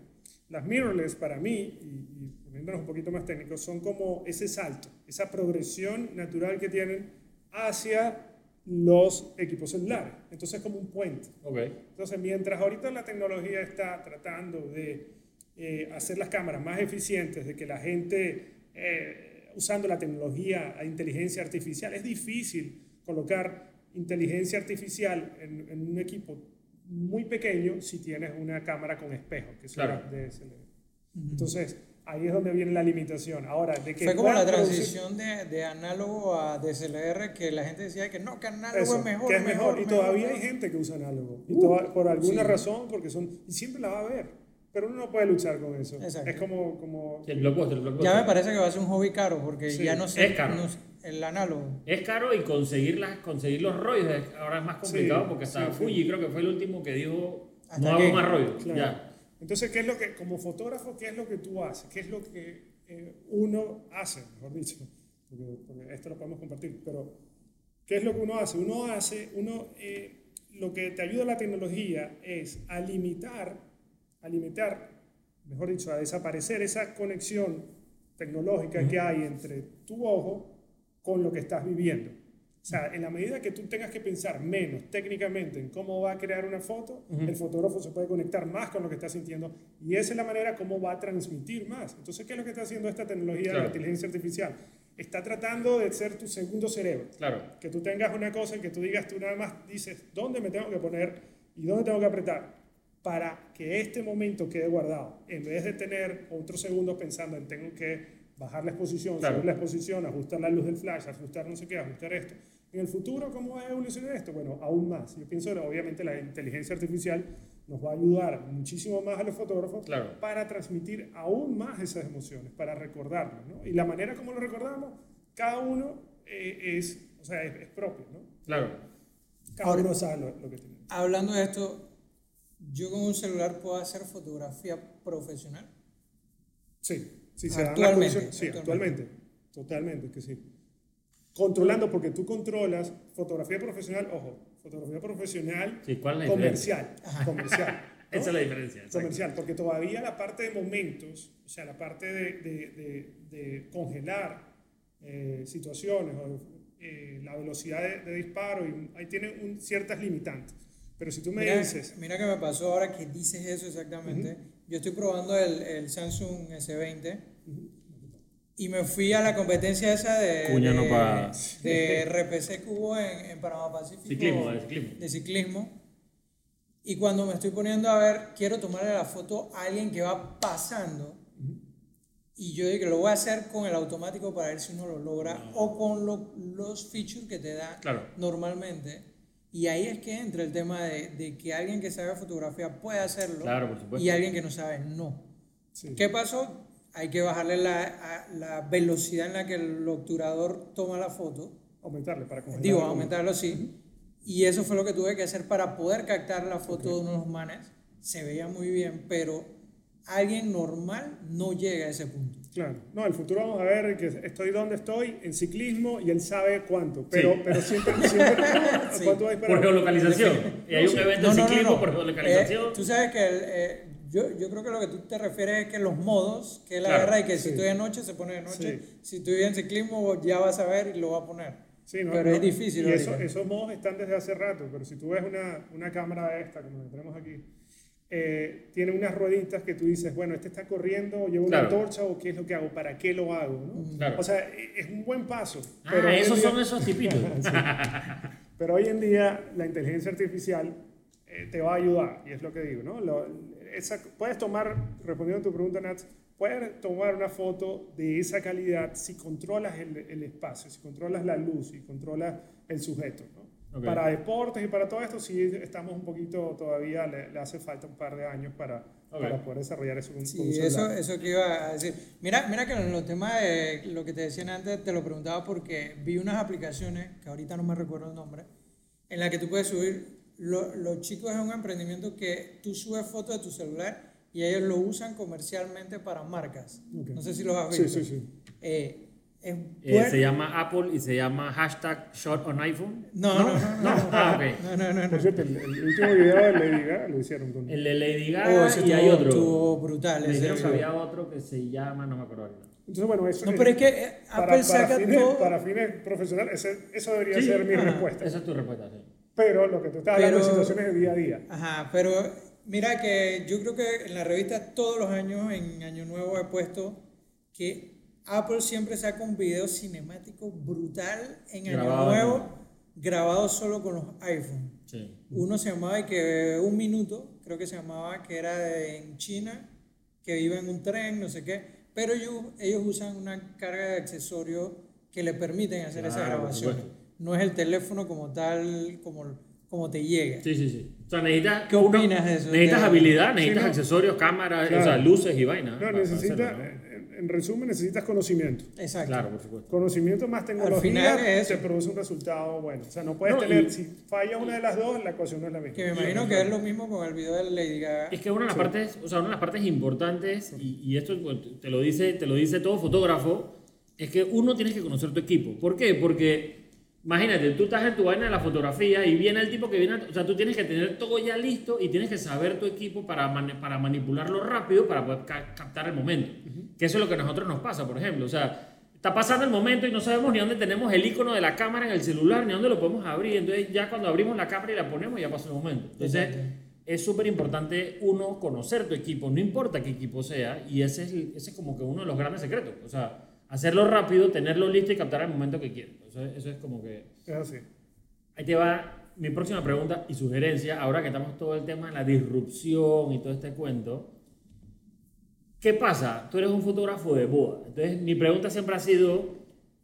las mirrorless para mí, y, y poniéndonos un poquito más técnicos, son como ese salto, esa progresión natural que tienen hacia los equipos celulares. Entonces es como un puente. Ok. Entonces, mientras ahorita la tecnología está tratando de eh, hacer las cámaras más eficientes, de que la gente, eh, usando la tecnología a inteligencia artificial, es difícil colocar inteligencia artificial en, en un equipo muy pequeño si tienes una cámara con espejo, que es Claro. una DSLR. Entonces, ahí es donde viene la limitación. Ahora, de que Fue como la transición de, de análogo a DSLR que la gente decía que no, que análogo Eso, es mejor. que es mejor, y mejor, todavía mejor. hay gente que usa análogo y Uh, toda- por alguna sí. razón porque son y siempre la va a ver pero uno no puede luchar con eso Exacto. es como como El blockbuster, el blockbuster. Ya me parece que va a ser un hobby caro porque Sí, ya no sé es caro. no sé, el análogo. Es caro y conseguir, las, conseguir los rollos ahora es más complicado Sí, porque hasta sí, sí. Fuji creo que fue el último que dijo Hasta no hago más rollos. Claro. Ya. Entonces qué es lo que como fotógrafo qué es lo que tú haces qué es lo que eh, uno hace mejor dicho porque, porque esto lo podemos compartir pero qué es lo que uno hace uno hace uno eh, lo que te ayuda la tecnología es a limitar a limitar mejor dicho a desaparecer esa conexión tecnológica que hay entre tu ojo con lo que estás viviendo. O sea, en la medida que tú tengas que pensar menos técnicamente en cómo va a crear una foto, el fotógrafo se puede conectar más con lo que está sintiendo y esa es la manera como va a transmitir más. Entonces, ¿qué es lo que está haciendo esta tecnología de Claro. la inteligencia artificial? está tratando de ser tu segundo cerebro. Claro. Que tú tengas una cosa en que tú digas, tú nada más dices, ¿dónde me tengo que poner y dónde tengo que apretar? Para que este momento quede guardado. En vez de tener otros segundos pensando en tengo que bajar la exposición, Claro. subir la exposición, ajustar la luz del flash, ajustar no sé qué, ajustar esto. En el futuro, ¿cómo va a evolucionar esto? Bueno, aún más. Yo pienso que obviamente la inteligencia artificial nos va a ayudar muchísimo más a los fotógrafos Claro. para transmitir aún más esas emociones, para recordarlas. ¿no? Y la manera como lo recordamos, cada uno eh, es, o sea, es, es propio. ¿no? Claro. Cada Ahora- uno sabe lo, lo que tiene. Hablando de esto, yo con un celular puedo hacer fotografía profesional. Sí, sí, se dan las Actualmente, condiciones- Sí, actualmente. actualmente. Totalmente, que sí. Controlando, porque tú controlas fotografía profesional, ojo, fotografía profesional Sí, ¿cuál es la comercial. Comercial. ¿no? Esa es la diferencia. exacto. comercial, porque todavía la parte de momentos, o sea, la parte de, de- de- de congelar eh, situaciones o eh, la velocidad de, de disparo, y ahí tiene un- ciertas limitantes. Pero si tú me Mira, dices, mira que me pasó ahora que dices eso exactamente. Yo estoy probando el, el Samsung S20 y me fui a la competencia esa de, Cuña no de, de RPC que hubo en, en Panamá Pacífico. Ciclismo, de ciclismo. de ciclismo. Y cuando me estoy poniendo a ver, quiero tomarle la foto a alguien que va pasando. Y yo digo que lo voy a hacer con el automático para ver si uno lo logra o con lo- los features que te da Claro. normalmente. Y ahí es que entra el tema de, de que alguien que sabe fotografía puede hacerlo Claro, por supuesto. y alguien que no sabe no. sí, ¿Qué pasó? Hay que bajarle la, a- la velocidad en la que el obturador toma la foto. aumentarle para congelar. Digo, aumentarlo sí. Y eso fue lo que tuve que hacer para poder captar la foto de unos manes. Se veía muy bien, pero alguien normal no llega a ese punto. Claro, no, el futuro vamos a ver que estoy donde estoy en ciclismo y él sabe cuánto, pero, Sí. pero siempre, siempre Sí. cuánto va a disparar. Por geolocalización. Y hay un evento de ciclismo por geolocalización. Eh, tú sabes que el, eh, yo, yo creo que lo que tú te refieres es que los modos, que es la Claro, guerra y que si sí. estoy de noche se pone de noche, Sí. si estoy en ciclismo ya vas a ver y lo va a poner. Sí, no, pero no, es difícil. Y eso- esos modos están desde hace rato, pero si tú ves una, una cámara de esta, como la tenemos aquí, eh, tiene unas rueditas que tú dices, bueno, este está corriendo, llevo Claro. una antorcha o qué es lo que hago, para qué lo hago, ¿no? Claro. O sea, e- es un buen paso. Ah, en esos día- son esos tipitos. Pero hoy en día la inteligencia artificial eh, te va a ayudar, y es lo que digo, ¿no? Lo- esa- puedes tomar, respondiendo a tu pregunta, Nats, puedes tomar una foto de esa calidad si controlas el, el espacio, si controlas la luz y controlas el sujeto, ¿no? Ok. Para deportes y para todo esto sí estamos un poquito todavía, le, le hace falta un par de años para, Ok. para poder desarrollar eso con, con Sí, eso, celular. eso que iba a decir. Mira, mira que en los temas de lo que te decían antes, te lo preguntaba porque vi unas aplicaciones, que ahorita no me recuerdo el nombre, en la que tú puedes subir, lo- los chicos es un emprendimiento que tú subes fotos de tu celular y ellos lo usan comercialmente para marcas. Ok. No sé si los has Sí, visto. sí, sí. Eh, es Eh, bueno- se llama Apple y se llama hashtag shot on iPhone. No, no, no, no, no, No, ah, no, no, no, no. Por cierto, el, el último video de Lady Gaga lo hicieron con... El de Lady Oh, Gaga ese y hay otro. estuvo brutal. Me ese dijeron que había otro que se llama, no me acuerdo ahorita. Entonces, bueno, eso No, pero es que eh, para, Apple para saca fines, todo. para fines profesionales, ese- eso debería Sí, ser mi ajá. respuesta. Esa es tu respuesta, sí. Pero lo que tú estás hablando de situaciones de día a día. Ajá, pero mira que yo creo que en la revista todos los años, en Año Nuevo, he puesto que Apple siempre saca un video cinemático brutal en Año Grabado. Nuevo, grabado solo con los iPhone. Sí. Uno se llamaba de que un minuto, creo que se llamaba, que era de- en China, que iba en un tren, no sé qué, pero ellos, ellos usan una carga de accesorios que le permiten hacer esas Claro, por grabaciones. No es el teléfono como tal, como, como te llega. Sí, sí, sí. O sea, necesitas. ¿Qué opinas de eso? Necesitas De- habilidad, necesitas no. accesorios, cámaras, Claro. o sea, luces y vainas. No, para- para necesita, hacerlo, ¿no? en, en resumen, necesitas conocimiento. Exacto. Claro, por supuesto. Conocimiento más tecnología final es te produce un resultado bueno. O sea, no puedes No, tener, y- si falla una de las dos, la ecuación no es la misma. Que me imagino que es lo mismo con el video de Lady Gaga. Es que una de las partes, o sea, una de las partes importantes, y, y esto te lo, dice, te lo dice todo fotógrafo, es que uno tienes que conocer tu equipo. ¿Por qué? Porque, imagínate, tú estás en tu vaina de la fotografía y viene el tipo que viene, o sea, tú tienes que tener todo ya listo y tienes que saber tu equipo para, mani- para manipularlo rápido para poder ca- captar el momento. Que eso es lo que a nosotros nos pasa, por ejemplo. O sea, está pasando el momento y no sabemos ni dónde tenemos el icono de la cámara en el celular, ni dónde lo podemos abrir. Entonces, ya cuando abrimos la cámara y la ponemos, ya pasó el momento. Entonces, Exacto. es súper importante uno conocer tu equipo, no importa qué equipo sea, y ese es, ese es como que uno de los grandes secretos. O sea, hacerlo rápido, tenerlo listo y captar al momento que quieres. Eso, es- eso es como que... Es así. Ahí te va mi próxima pregunta y sugerencia, ahora que estamos todo el tema de la disrupción y todo este cuento. ¿Qué pasa? Tú eres un fotógrafo de boda. Entonces, mi pregunta siempre ha sido,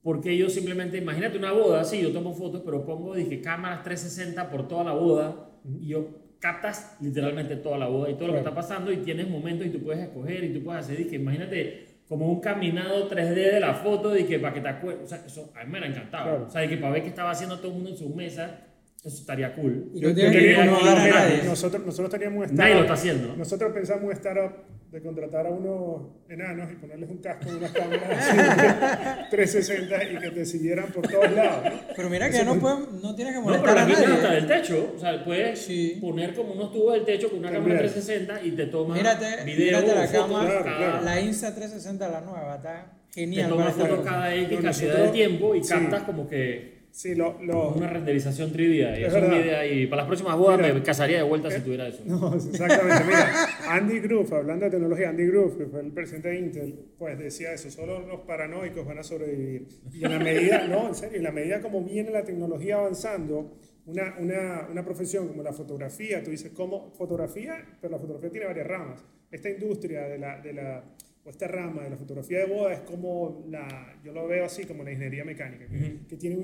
¿por qué yo simplemente, imagínate una boda, sí, yo tomo fotos, pero pongo, dije, cámaras 360 por toda la boda y yo captas literalmente toda la boda y todo lo que está pasando y tienes momentos y tú puedes escoger y tú puedes hacer, dije, imagínate como un caminado 3D de la foto, dije, para que te acuerdes, o sea, eso a mí me ha encantado. Claro. O sea, de que para ver qué estaba haciendo todo el mundo en su mesa, eso estaría cool. Y Yo- no que a mira, nadie. Nosotros, nosotros teníamos un Nadie lo startup- está haciendo. ¿no? Nosotros pensamos un startup de contratar a unos enanos y ponerles un casco y unas cámaras así, 360 y que te siguieran por todos lados. ¿no? Pero mira que no, pueden, no tienes que No, pero molestar la a quitas hasta nadie. del techo. O sea, puedes Sí. poner como unos tubos del techo con una También. cámara 360 y te toma Mírate, video mírate la cámara, Claro, cada, claro. la Insta 360, la nueva, está te genial. toma para esta fotos cada X cantidad de tiempo y sí. captas como que Sí, lo, lo- una renderización 3D. Y Es es verdad. idea y para las próximas bodas Mira. me casaría de vuelta si tuviera eso. No, exactamente. Mira, Andy Grove, hablando de tecnología, Andy Grove, que fue el presidente de Intel, pues decía eso, solo los paranoicos van a sobrevivir. Y en la medida, no, en serio, en la medida como viene la tecnología avanzando, una, una, una profesión como la fotografía, tú dices, ¿cómo fotografía? Pero la fotografía tiene varias ramas. Esta industria de la, de la, o esta rama de la fotografía de boda es como la, yo lo veo así como la ingeniería mecánica, que, que tiene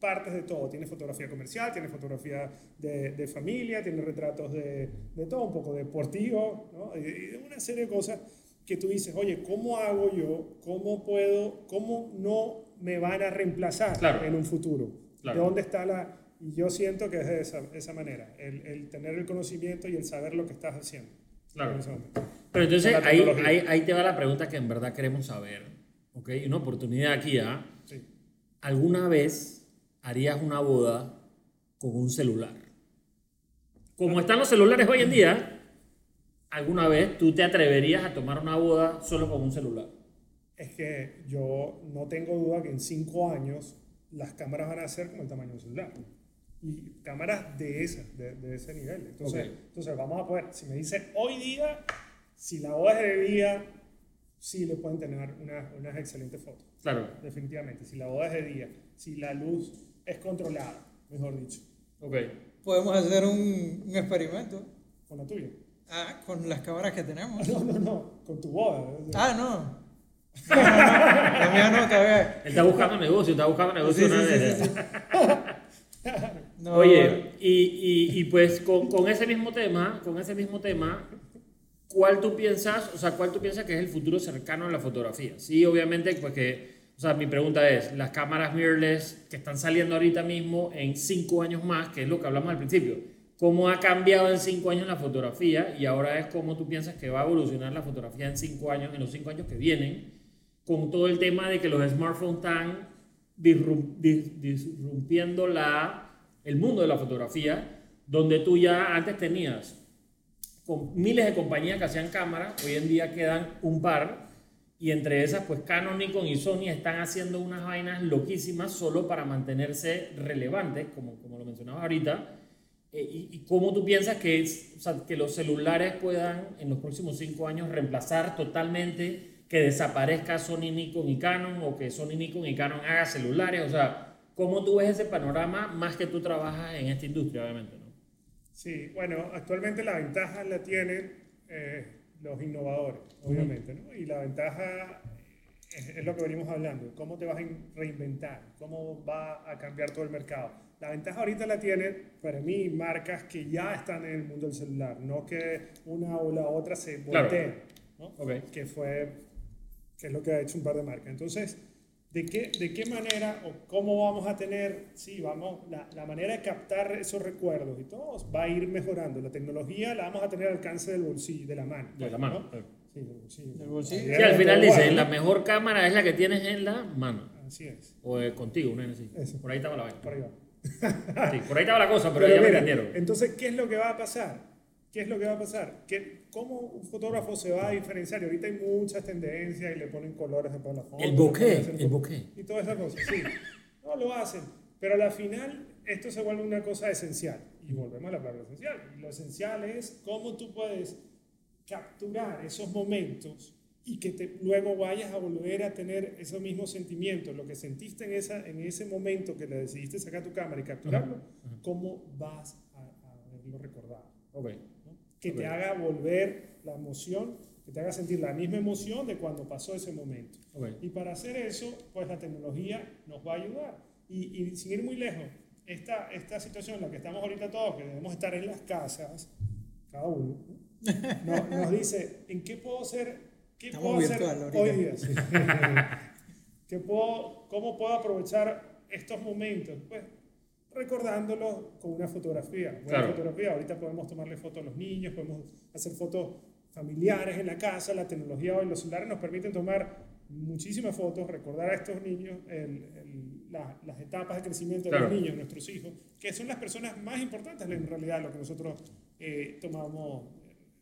partes de todo. Tiene fotografía comercial, tiene fotografía de, de familia, tiene retratos de, de todo, un poco deportivo, ¿no? y, una serie de cosas que tú dices, oye, ¿cómo hago yo? ¿Cómo puedo? ¿Cómo no me van a reemplazar Claro. en un futuro? Claro. ¿De dónde está la...? Y yo siento que es de esa, esa manera, el, el tener el conocimiento y el saber lo que estás haciendo. Claro. en ese momento. Pero entonces ahí, ahí, ahí te va la pregunta que en verdad queremos saber. ¿Ok? Una oportunidad aquí, ¿ah? Sí. ¿Alguna vez harías una boda con un celular? Como están los celulares hoy en día, ¿alguna vez tú te atreverías a tomar una boda solo con un celular? Es que yo no tengo duda que en cinco años las cámaras van a ser como el tamaño de un celular. Y cámaras de, esa, de, de ese nivel. Entonces, Ok. entonces vamos a poder, si me dice hoy día, si la boda es de día, sí le pueden tener una- unas excelentes fotos. Claro. Definitivamente. Si la boda es de día, si la luz es controlada, mejor dicho, Ok. Podemos hacer un, un experimento con la tuya. ah, con las cámaras que tenemos. No, no, no, con tu boda. Ah, no. No, no, no, La mía no, todavía. Él está buscando negocio, está buscando negocio. Sí, una sí, vez. sí, sí, sí. No, Oye, y, y, y pues con, con ese mismo tema, con ese mismo tema, ¿cuál tú piensas, o sea, cuál tú piensas que es el futuro cercano en la fotografía? Sí, obviamente, pues que, o sea, mi pregunta es, las cámaras mirrorless que están saliendo ahorita mismo en cinco años más, que es lo que hablamos al principio, ¿cómo ha cambiado en cinco años la fotografía? Y ahora es cómo tú piensas que va a evolucionar la fotografía en cinco años, en los cinco años que vienen, con todo el tema de que los smartphones están disrum- dis- disrumpiendo la, el mundo de la fotografía, donde tú ya antes tenías con miles de compañías que hacían cámaras, hoy en día quedan un par, y entre esas, pues Canon, Nikon y Sony están haciendo unas vainas loquísimas solo para mantenerse relevantes, como, como lo mencionabas ahorita. Eh, y, y cómo tú piensas que, es, o sea, que los celulares puedan en los próximos cinco años reemplazar totalmente que desaparezca Sony, Nikon y Canon o que Sony, Nikon y Canon haga celulares? O sea, ¿cómo tú ves ese panorama más que tú trabajas en esta industria, obviamente? ¿no? Sí, bueno, actualmente la ventaja la tienen eh, los innovadores, obviamente, ¿no? Y la ventaja es, es lo que venimos hablando, cómo te vas a in- reinventar, cómo va a cambiar todo el mercado. La ventaja ahorita la tienen, para mí, marcas que ya están en el mundo del celular, no que una o la otra se Claro. volteen, ¿no? Que fue que es lo que ha hecho un par de marcas. Entonces, ¿de qué, de qué manera o cómo vamos a tener, sí, vamos, la, la manera de captar esos recuerdos y todo va a ir mejorando. La tecnología la vamos a tener al alcance del bolsillo, de la mano. De la mano. ¿no? Sí, del bolsillo. Del bolsillo. Sí, al final dice, la mejor cámara es la que tienes en la mano. Así es, O eh, contigo, una así. Eso. Por ahí estaba la vaina. por ahí va. Sí, por ahí estaba la cosa, pero, Pero ya me mira, entendieron. Entonces, ¿qué es lo que va a pasar? ¿Qué es lo que va a pasar? ¿Qué, ¿Cómo un fotógrafo se va a diferenciar? Y ahorita hay muchas tendencias y le ponen colores la foto. El bokeh, el bokeh. Y todas esas cosas, sí. No lo hacen. Pero a la final, esto se vuelve una cosa esencial. Y volvemos a la palabra esencial. Lo esencial es cómo tú puedes capturar esos momentos y que te, luego vayas a volver a tener esos mismos sentimientos, lo que sentiste en, esa, en ese momento que le decidiste sacar tu cámara y capturarlo, ¿cómo vas a, a verlo recordado? Okay. Que te haga volver la emoción, que te haga sentir la misma emoción de cuando pasó ese momento. Y para hacer eso, pues la tecnología nos va a ayudar. Y, y sin ir muy lejos, esta, esta situación en la que estamos ahorita todos, que debemos estar en las casas, cada uno, nos, dice, ¿en qué puedo hacer ¿Qué puedo hacer hoy día? ¿Qué puedo, ¿Cómo puedo aprovechar estos momentos? Pues recordándolos con una fotografía. Una fotografía. Ahorita podemos tomarle fotos a los niños, podemos hacer fotos familiares en la casa. La tecnología hoy, los celulares nos permiten tomar muchísimas fotos, recordar a estos niños las etapas de crecimiento de los niños, nuestros hijos, que son las personas más importantes en realidad, lo que nosotros eh, tomamos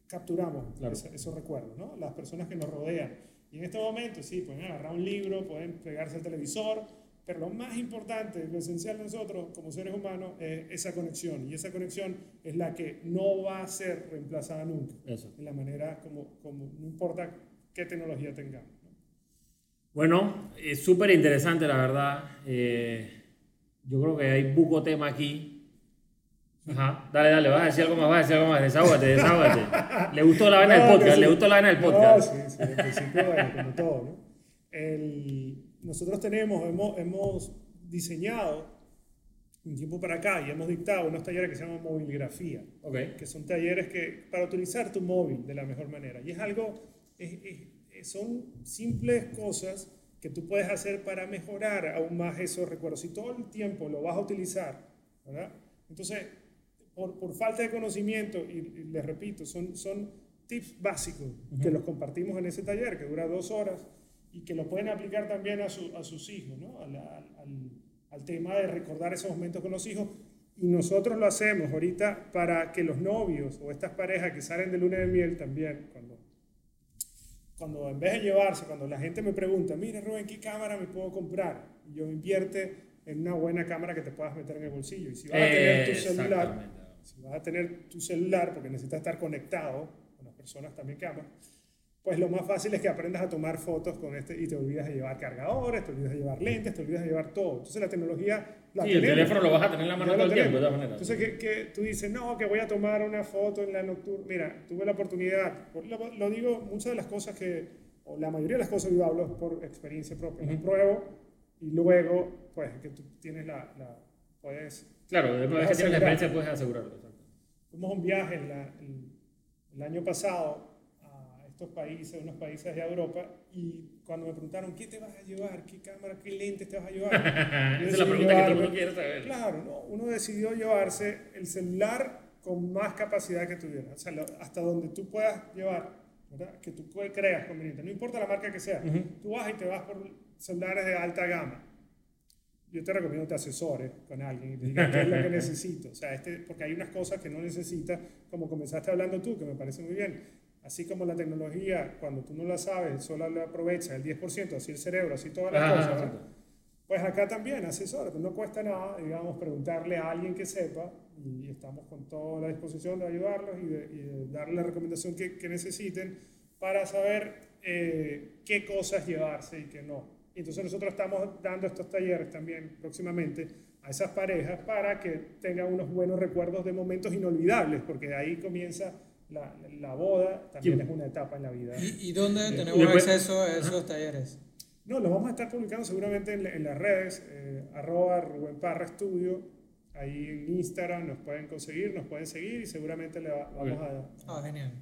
capturamos esos, recuerdos, ¿no? Las personas que nos rodean. Y en este momento, sí, pueden agarrar un libro, pueden pegarse al televisor, pero lo más importante, lo esencial de nosotros como seres humanos es esa conexión. Y esa conexión es la que no va a ser reemplazada nunca. Eso. En la manera como, como no importa qué tecnología tengamos. Bueno, es súper interesante, la verdad. Eh, yo creo que hay buco tema aquí Ajá, dale, dale, vas a decir algo más, vas a decir algo más, desahógate, desahógate. Le gustó la vaina del podcast, le gustó la vaina del podcast. sí, sí, en principio, bueno, como todo, ¿no? El, nosotros tenemos, hemos, hemos diseñado un tiempo para acá y hemos dictado unos talleres que se llaman movilgrafía, okay. que son talleres que, para utilizar tu móvil de la mejor manera. Y es algo, es, es, son simples cosas que tú puedes hacer para mejorar aún más esos recuerdos. Si todo el tiempo lo vas a utilizar, ¿verdad? Entonces, por, por falta de conocimiento, y, les repito, son, son tips básicos que los compartimos en ese taller que dura dos horas y que lo pueden aplicar también a, su, a sus hijos, ¿no? al, al, al, tema de recordar esos momentos con los hijos. Y nosotros lo hacemos ahorita para que los novios o estas parejas que salen de luna de miel también, cuando, cuando en vez de llevarse, cuando la gente me pregunta, mira Rubén, ¿qué cámara me puedo comprar? Y yo invierte en una buena cámara que te puedas meter en el bolsillo. Y si vas a tener tu celular si vas a tener tu celular, porque necesitas estar conectado con las personas también que amas, pues lo más fácil es que aprendas a tomar fotos con este y te olvidas de llevar cargadores, te olvidas de llevar lentes, te olvidas de llevar todo. Entonces la tecnología la sí, el teléfono lo vas a tener en la mano todo el tiempo, de todas maneras. Entonces que, que, tú dices, no, que voy a tomar una foto en la nocturna. Mira, tuve la oportunidad, lo, lo, digo, muchas de las cosas que, o la mayoría de las cosas yo hablo por experiencia propia. Uh pruebo y luego, pues, que tú tienes la, la puedes Claro, después de que tienes la experiencia puedes asegurarlo. Fuimos un viaje el, año pasado a estos países, unos países de Europa, y cuando me preguntaron, ¿qué te vas a llevar? ¿Qué cámara, qué lentes te vas a llevar? Esa es la pregunta que todo el mundo quiere saber. Claro, ¿no? uno decidió llevarse el celular con más capacidad que tuviera, o sea, hasta donde tú puedas llevar, ¿verdad? que tú creas conveniente, no importa la marca que sea, tú vas y te vas por celulares de alta gama yo te recomiendo que te asesores con alguien y te digas qué es lo que necesito. O sea, este, porque hay unas cosas que no necesitas, como comenzaste hablando tú, que me parece muy bien. Así como la tecnología, cuando tú no la sabes, solo la aprovechas el 10%, así el cerebro, así todas las cosas. Pues acá también, asesores, no cuesta nada, digamos, preguntarle a alguien que sepa y estamos con toda la disposición de ayudarlos y de, darle la recomendación que, que necesiten para saber eh, qué cosas llevarse y qué no. Y entonces nosotros estamos dando estos talleres también próximamente a esas parejas para que tengan unos buenos recuerdos de momentos inolvidables, porque ahí comienza la, la boda, también es una etapa en la vida. ¿Y, dónde tenemos acceso a esos talleres? No, los vamos a estar publicando seguramente en, las redes, eh, arroba Rubén Parra Estudio, Ahí en Instagram nos pueden conseguir, nos pueden seguir y seguramente le vamos a, Ah, genial.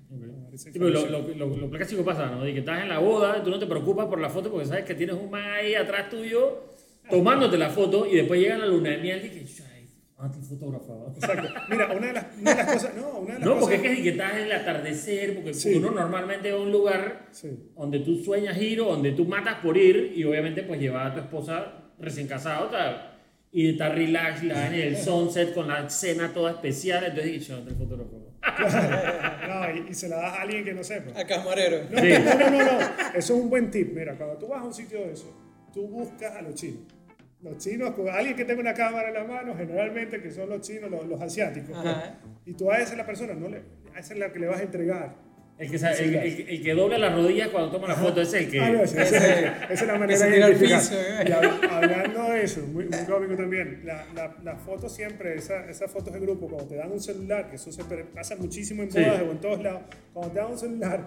lo, lo, lo, clásico pasa, ¿no? De que estás en la boda, tú no te preocupas por la foto porque sabes que tienes un man ahí atrás tuyo tomándote la foto y después llega la luna de miel y dices, ay, ah, te fotógrafo. Exacto. Mira, una de las, una de las cosas, no, una de las no porque es que, estás en el atardecer, porque uno normalmente va a un lugar donde tú sueñas ir o donde tú matas por ir y obviamente pues llevar a tu esposa recién casada, o sea, y está relax, la en el sunset con la cena toda especial, entonces dije, yo no fotógrafo. no, y, se la das a alguien que no sepa. A camarero. No, no, no, no, eso es un buen tip. Mira, cuando tú vas a un sitio de eso, tú buscas a los chinos. Los chinos, alguien que tenga una cámara en la mano, generalmente que son los chinos, los, asiáticos. Pues. y tú a esa es la persona, no le, a esa es la que le vas a entregar El que, sa- el, el- el que dobla las rodillas cuando toma la foto, ese es el que... Ah, no, esa, esa- esa es la manera de identificar. piso, eh. Y hab- hablando de eso, muy, muy cómico también, la, la, la foto siempre, esa- esas fotos de grupo, cuando te dan un celular, que eso se pasa muchísimo en Sí. bodas o en todos lados, cuando te dan un celular,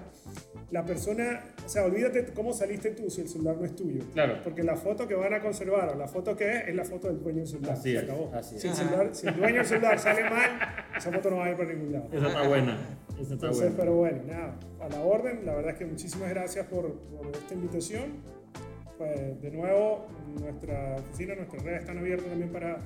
la persona, o sea, olvídate cómo saliste tú si el celular no es tuyo. Claro. Porque la foto que van a conservar o la foto que es, es la foto del dueño del celular. Así se es, acabó. así. Si, el celular- si el dueño del celular sale mal, esa foto no va a ir para ningún lado. Esa está buena. Esa está Entonces, buena. pero bueno, nada, a la orden, la verdad es que muchísimas gracias por, por esta invitación. Pues, de nuevo, nuestra oficina, nuestras redes están abiertas también para,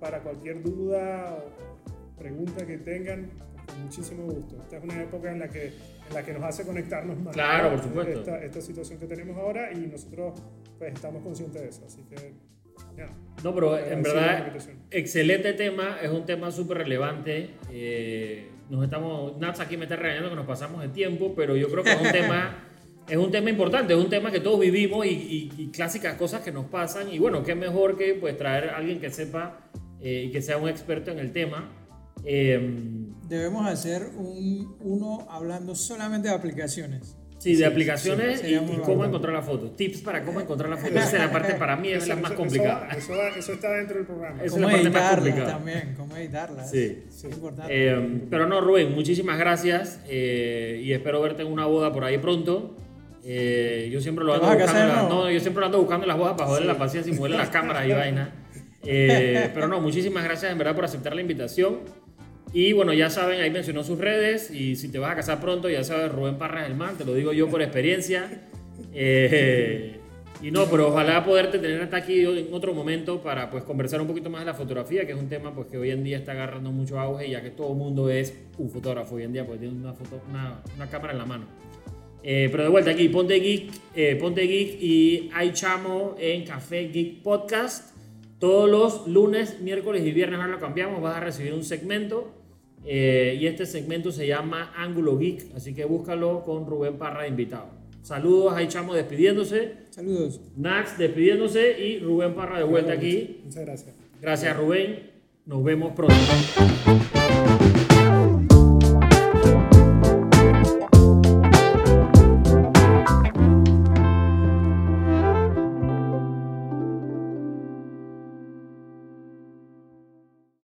para cualquier duda o pregunta que tengan, con muchísimo gusto. Esta es una época en la que, en la que nos hace conectarnos más. Claro, por supuesto. Esta, esta situación que tenemos ahora y nosotros pues, estamos conscientes de eso. Así que, nada. No, pero en verdad, excelente tema, es un tema súper relevante. eh, nos estamos, Nats aquí me está regañando que nos pasamos de tiempo, pero yo creo que es un tema, es un tema importante, es un tema que todos vivimos y, y- y clásicas cosas que nos pasan. Y bueno, qué mejor que pues traer a alguien que sepa eh, y que sea un experto en el tema. Eh, Debemos hacer un, uno hablando solamente de aplicaciones. sí, de aplicaciones sí, y, y cómo encontrar la foto. Tips para cómo encontrar la foto. Esa es la parte para mí es la más complicada. Eso, eso eso está dentro del programa. Esa es Cómo la parte más editarlas complicada. también, cómo editarlas. Sí. Es importante. Eh, pero no, Rubén, muchísimas gracias eh, y espero verte en una boda por ahí pronto. Eh, yo siempre lo ¿Te ando buscando. nuevo? no, yo siempre lo ando buscando en las bodas para joderle la paciencia y moverle las cámaras y vaina. Eh, pero no, muchísimas gracias en verdad por aceptar la invitación. Y bueno, ya saben, ahí mencionó sus redes y si te vas a casar pronto, ya sabes, Rubén Parras el man, te lo digo yo por experiencia. Eh, y no, pero ojalá poderte tener hasta aquí en otro momento para pues conversar un poquito más de la fotografía, que es un tema pues que hoy en día está agarrando mucho auge, ya que todo el mundo es un fotógrafo hoy en día, pues tiene una, foto, una, una cámara en la mano. Eh, pero de vuelta aquí, Ponte Geek, eh, Ponte Geek y Hay Chamo en Café Geek Podcast. Todos los lunes, miércoles y viernes ahora lo cambiamos, vas a recibir un segmento eh, y este segmento se llama Ángulo Geek, así que búscalo con Rubén Parra invitado. Saludos, Hay Chamo despidiéndose, Saludos. Nax despidiéndose y Rubén Parra de vuelta aquí. Muchas gracias. Gracias Rubén, nos vemos pronto.